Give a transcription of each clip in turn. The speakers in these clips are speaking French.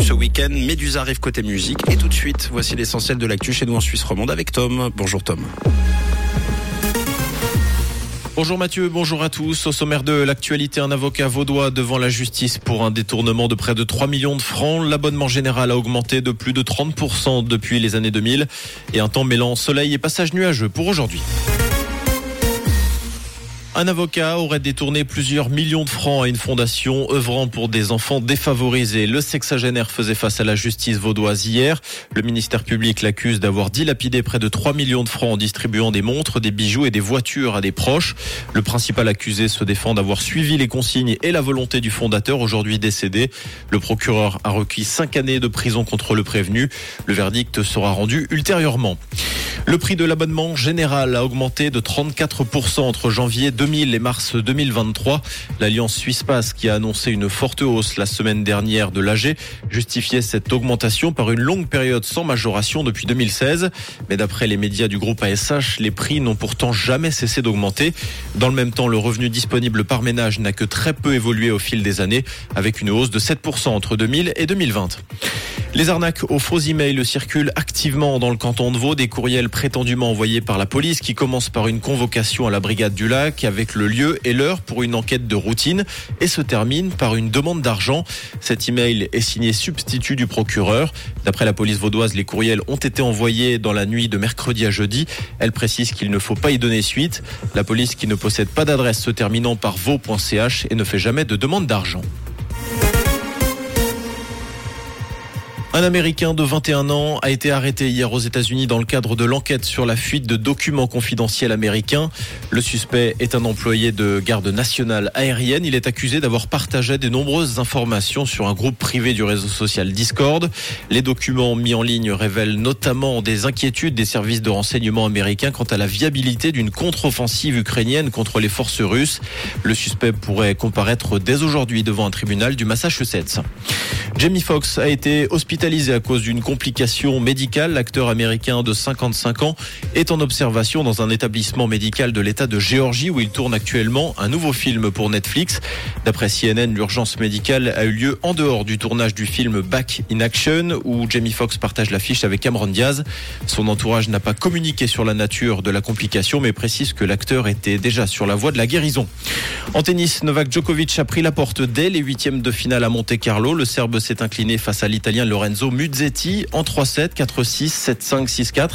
ce week-end. Médusa arrive côté musique. Et tout de suite, voici l'essentiel de l'actu chez nous en Suisse romande avec Tom. Bonjour Tom. Bonjour Mathieu, bonjour à tous. Au sommaire de l'actualité, un avocat vaudois devant la justice pour un détournement de près de 3 millions de francs. L'abonnement général a augmenté de plus de 30% depuis les années 2000 et un temps mêlant soleil et passage nuageux pour aujourd'hui. Un avocat aurait détourné plusieurs millions de francs à une fondation œuvrant pour des enfants défavorisés. Le sexagénaire faisait face à la justice vaudoise hier. Le ministère public l'accuse d'avoir dilapidé près de 3 millions de francs en distribuant des montres, des bijoux et des voitures à des proches. Le principal accusé se défend d'avoir suivi les consignes et la volonté du fondateur aujourd'hui décédé. Le procureur a requis 5 années de prison contre le prévenu. Le verdict sera rendu ultérieurement. Le prix de l'abonnement général a augmenté de 34% entre janvier 2000 et mars 2023. L'Alliance Suisse Pass, qui a annoncé une forte hausse la semaine dernière de l'AG, justifiait cette augmentation par une longue période sans majoration depuis 2016. Mais d'après les médias du groupe ASH, les prix n'ont pourtant jamais cessé d'augmenter. Dans le même temps, le revenu disponible par ménage n'a que très peu évolué au fil des années, avec une hausse de 7% entre 2000 et 2020. Les arnaques aux faux emails circulent activement dans le canton de Vaud. Des courriels prétendument envoyés par la police qui commencent par une convocation à la brigade du lac avec le lieu et l'heure pour une enquête de routine et se terminent par une demande d'argent. Cet email est signé substitut du procureur. D'après la police vaudoise, les courriels ont été envoyés dans la nuit de mercredi à jeudi. Elle précise qu'il ne faut pas y donner suite. La police qui ne possède pas d'adresse se terminant par vaux.ch et ne fait jamais de demande d'argent. Un Américain de 21 ans a été arrêté hier aux États-Unis dans le cadre de l'enquête sur la fuite de documents confidentiels américains. Le suspect est un employé de garde nationale aérienne. Il est accusé d'avoir partagé de nombreuses informations sur un groupe privé du réseau social Discord. Les documents mis en ligne révèlent notamment des inquiétudes des services de renseignement américains quant à la viabilité d'une contre-offensive ukrainienne contre les forces russes. Le suspect pourrait comparaître dès aujourd'hui devant un tribunal du Massachusetts. Jamie Foxx a été hospitalisé à cause d'une complication médicale. L'acteur américain de 55 ans est en observation dans un établissement médical de l'État de Géorgie où il tourne actuellement un nouveau film pour Netflix. D'après CNN, l'urgence médicale a eu lieu en dehors du tournage du film Back in Action où Jamie Foxx partage l'affiche avec Cameron Diaz. Son entourage n'a pas communiqué sur la nature de la complication mais précise que l'acteur était déjà sur la voie de la guérison. En tennis, Novak Djokovic a pris la porte dès les huitièmes de finale à Monte Carlo. Le Serbe s'est incliné face à l'Italien Lorenzo Muzzetti en 3-7, 4-6, 7-5, 6-4.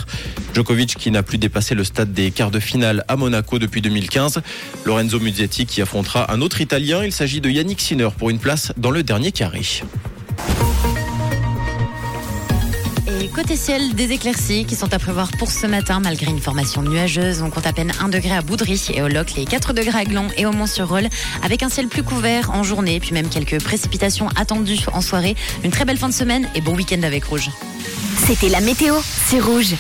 Djokovic qui n'a plus dépassé le stade des quarts de finale à Monaco depuis 2015. Lorenzo Muzzetti qui affrontera un autre Italien. Il s'agit de Yannick Sinner pour une place dans le dernier carré. Côté ciel, des éclaircies qui sont à prévoir pour ce matin malgré une formation nuageuse. On compte à peine 1 degré à Boudry et au Loc, les 4 degrés à Glon et au Mont-sur-Rôle avec un ciel plus couvert en journée, puis même quelques précipitations attendues en soirée. Une très belle fin de semaine et bon week-end avec Rouge. C'était la météo, c'est Rouge.